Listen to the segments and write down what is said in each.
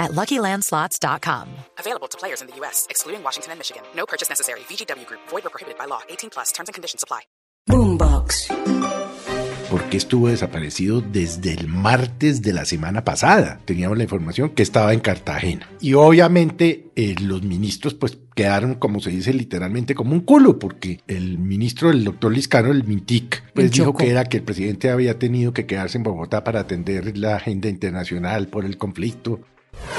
at LuckyLandSlots.com. Available to players in the U.S., excluding Washington and Michigan. No purchase necessary. VGW Group. Void or prohibited by law. 18 plus. Terms and conditions apply. Boombox. porque estuvo desaparecido desde el martes de la semana pasada. Teníamos la información que estaba en Cartagena. Y obviamente eh, los ministros pues quedaron, como se dice literalmente, como un culo, porque el ministro, el doctor Liscano, el Mintic, pues El dijo que era que el presidente había tenido que quedarse en Bogotá para atender la agenda internacional por el conflicto.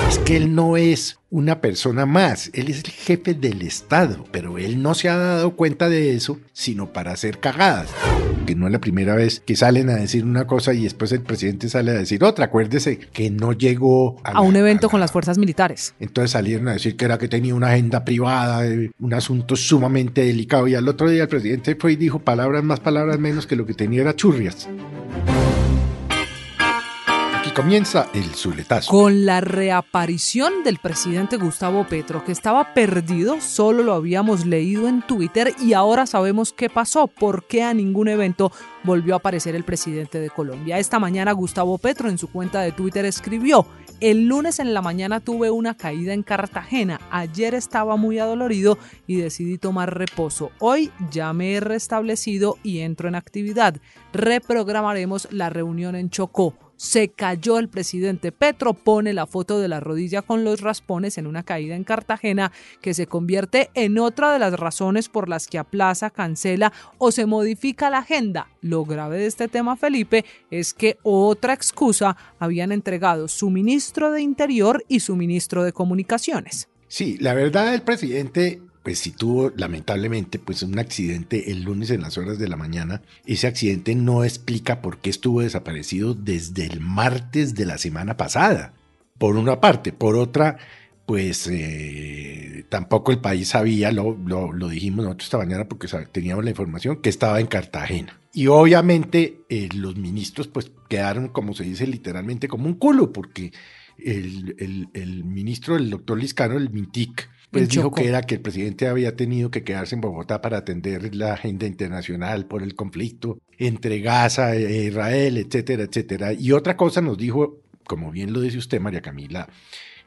Es que él no es una persona más, él es el jefe del Estado, pero él no se ha dado cuenta de eso, sino para hacer cagadas. Que no es la primera vez que salen a decir una cosa y después el presidente sale a decir otra. Acuérdese que no llegó A la- un evento a con la- las fuerzas militares. entonces salieron a decir que era que tenía una agenda privada, eh, un asunto sumamente delicado. Y al otro día el presidente fue y dijo palabras más, palabras menos, que lo que tenía era churrias. Comienza el zuletazo. Con la reaparición del presidente Gustavo Petro, que estaba perdido, solo lo habíamos leído en Twitter y ahora sabemos qué pasó, por qué a ningún evento volvió a aparecer el presidente de Colombia. Esta mañana Gustavo Petro en su cuenta de Twitter escribió, el lunes en la mañana tuve una caída en Cartagena, ayer estaba muy adolorido y decidí tomar reposo. Hoy ya me he restablecido y entro en actividad. Reprogramaremos la reunión en Chocó. Se cayó el presidente Petro, pone la foto de la rodilla con los raspones en una caída en Cartagena que se convierte en otra de las razones por las que aplaza, cancela o se modifica la agenda. Lo grave de este tema, Felipe, es que otra excusa habían entregado su ministro de Interior y su ministro de Comunicaciones. Sí, la verdad el presidente, pues sí tuvo lamentablemente pues un accidente el lunes en las horas de la mañana. Ese accidente no explica por qué estuvo desaparecido desde el martes de la semana pasada. Por una parte, por otra, pues eh, tampoco el país sabía, lo, lo, dijimos nosotros esta mañana porque teníamos la información que estaba en Cartagena. Y obviamente eh, los ministros pues quedaron, como se dice literalmente, como un culo, porque el, el- el ministro, el doctor Liscano, el Mintic, pues dijo Chocó. que era que el presidente había tenido que quedarse en Bogotá para atender la agenda internacional por el conflicto entre Gaza e Israel, etcétera, etcétera. Y otra cosa nos dijo, como bien lo dice usted, María Camila,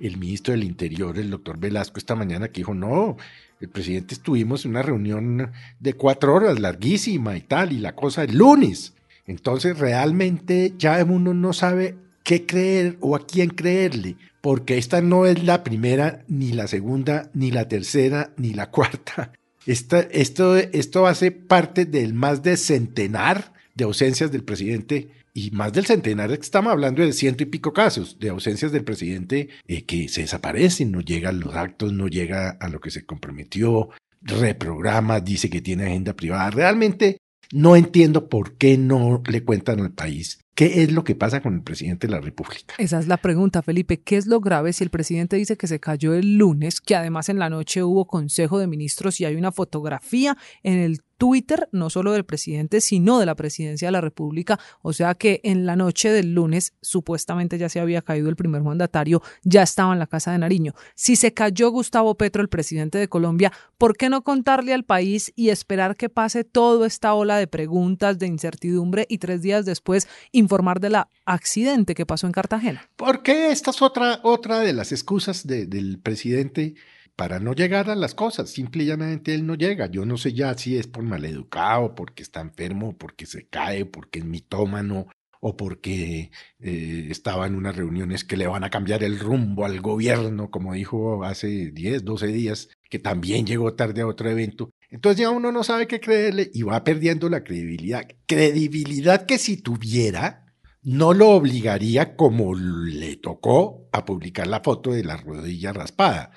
el ministro del Interior, el doctor Velasco, esta mañana que dijo, no, el presidente estuvimos en una reunión de cuatro horas, larguísima y tal, y la cosa el lunes. Entonces realmente ya uno no sabe qué creer o a quién creerle, porque esta no es la primera, ni la segunda, ni la tercera, ni la cuarta. Esta, esto, esto hace parte del más de centenar de ausencias del presidente y más del centenar estamos hablando de ciento y pico casos de ausencias del presidente eh, que se desaparecen, no llega a los actos, no llega a lo que se comprometió, reprograma, dice que tiene agenda privada. Realmente no entiendo por qué no le cuentan al país qué es lo que pasa con el presidente de la República. Esa es la pregunta, Felipe. ¿Qué es lo grave si el presidente dice que se cayó el lunes, que además en la noche hubo Consejo de Ministros y hay una fotografía en el Twitter, no solo del presidente, sino de la presidencia de la República? O sea que en la noche del lunes supuestamente ya se había caído el primer mandatario, ya estaba en la Casa de Nariño. Si se cayó Gustavo Petro, el presidente de Colombia, ¿por qué no contarle al país y esperar que pase toda esta ola de preguntas, de incertidumbre y tres días después informar del accidente que pasó en Cartagena? Porque esta es otra, otra de las excusas de- del presidente para no llegar a las cosas. Simple y llanamente él no llega. Yo no sé ya si es por maleducado, porque está enfermo, porque se cae, porque es mitómano o porque eh, estaba en unas reuniones que le van a cambiar el rumbo al gobierno, como dijo hace 10, 12 días, que también llegó tarde a otro evento. Entonces ya uno no sabe qué creerle y va perdiendo la credibilidad. Credibilidad que si tuviera, no lo obligaría como le tocó a publicar la foto de la rodilla raspada.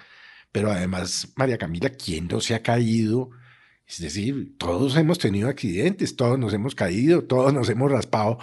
Pero además, María Camila, ¿quién no se ha caído? Es decir, todos hemos tenido accidentes, todos nos hemos caído, todos nos hemos raspado,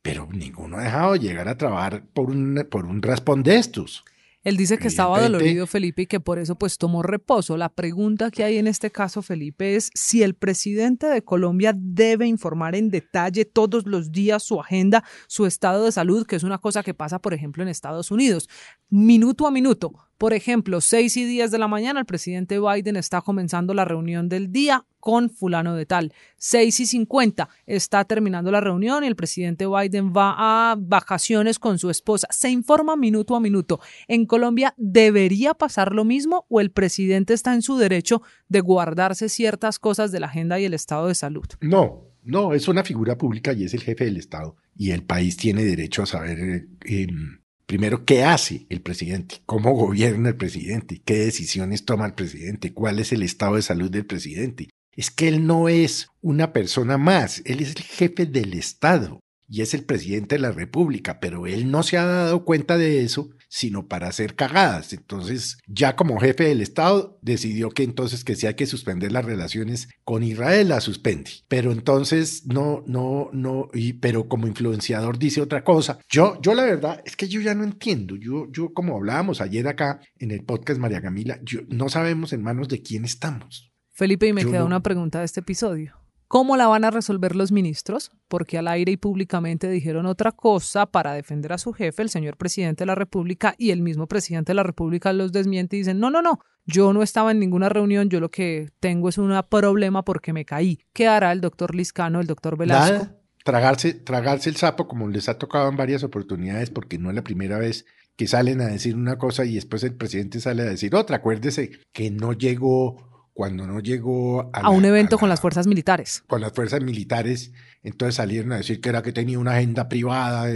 pero ninguno ha dejado de llegar a trabajar por un, por un raspón de estos. Él dice que estaba dolorido, Felipe, y que por eso pues tomó reposo. La pregunta que hay en este caso, Felipe, es si el presidente de Colombia debe informar en detalle todos los días su agenda, su estado de salud, que es una cosa que pasa, por ejemplo, en Estados Unidos, minuto a minuto. Por ejemplo, 6 y 10 de la mañana el presidente Biden está comenzando la reunión del día con fulano de tal. 6 y 50 está terminando la reunión y el presidente Biden va a vacaciones con su esposa. Se informa minuto a minuto. ¿En Colombia debería pasar lo mismo o el presidente está en su derecho de guardarse ciertas cosas de la agenda y el estado de salud? No, no, es una figura pública y es el jefe del Estado. Y el país tiene derecho a saber eh, em, Primero, ¿qué hace el presidente? ¿Cómo gobierna el presidente? ¿Qué decisiones toma el presidente? ¿Cuál es el estado de salud del presidente? Es que él no es una persona más, él es el jefe del Estado y es el presidente de la República, pero él no se ha dado cuenta de eso, sino para hacer cagadas. Entonces, ya como jefe del Estado, decidió que entonces que si hay que suspender las relaciones con Israel, la suspende. Pero entonces, no, no, no, y, pero como influenciador dice otra cosa. Yo, yo la verdad es que yo ya no entiendo. Yo, yo como hablábamos ayer acá en el podcast María Camila, yo, no sabemos en manos de quién estamos. Felipe, y me queda una pregunta de este episodio. ¿Cómo la van a resolver los ministros? Porque al aire y públicamente dijeron otra cosa para defender a su jefe, el señor presidente de la República, y el mismo presidente de la República los desmiente y dicen, no, no, no, yo no estaba en ninguna reunión, yo lo que tengo es un problema porque me caí. ¿Qué hará el doctor Liscano, el doctor Velasco? Tragarse, tragarse el sapo como les ha tocado en varias oportunidades porque no es la primera vez que salen a decir una cosa y después el presidente sale a decir otra. Acuérdese que no llegó cuando no llegó a, un evento con las fuerzas militares. Con las fuerzas militares, entonces salieron a decir que era que tenía una agenda privada,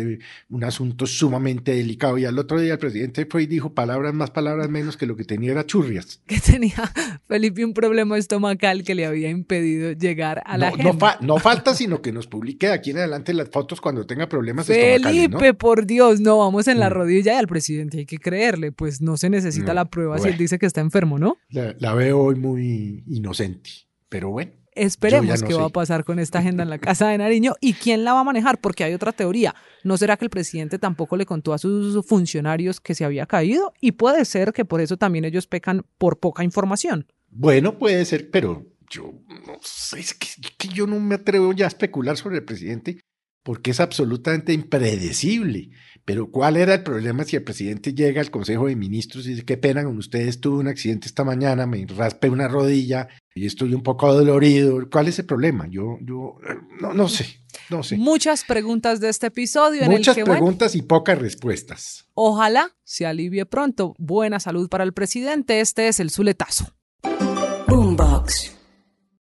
un asunto sumamente delicado. Y al otro día el presidente fue y dijo palabras más, palabras menos, que lo que tenía era churrias. Que tenía Felipe un problema estomacal que le había impedido llegar a la agenda. No, falta sino que nos publique aquí en adelante las fotos cuando tenga problemas Felipe, por Dios, no, vamos en la mm. rodilla y al presidente hay que creerle, pues no se necesita la prueba si él dice que está enfermo, ¿no? la veo hoy muy inocente. Pero bueno. Esperemos qué va a pasar con esta agenda en la Casa de Nariño y quién la va a manejar, porque hay otra teoría. ¿No será que el presidente tampoco le contó a sus funcionarios que se había caído? Y puede ser que por eso también ellos pecan por poca información. Bueno, puede ser, pero yo no sé, es que yo no me atrevo ya a especular sobre el presidente porque es absolutamente impredecible. Pero ¿cuál era el problema si el presidente llega al Consejo de Ministros y dice, qué pena con ustedes, tuve un accidente esta mañana, me raspé una rodilla y estoy un poco dolorido? ¿Cuál es el problema? Yo, yo no, no sé, no sé. Muchas preguntas de este episodio. Muchas preguntas y pocas respuestas. Ojalá se alivie pronto. Buena salud para el presidente. Este es el Zuletazo. Boombox.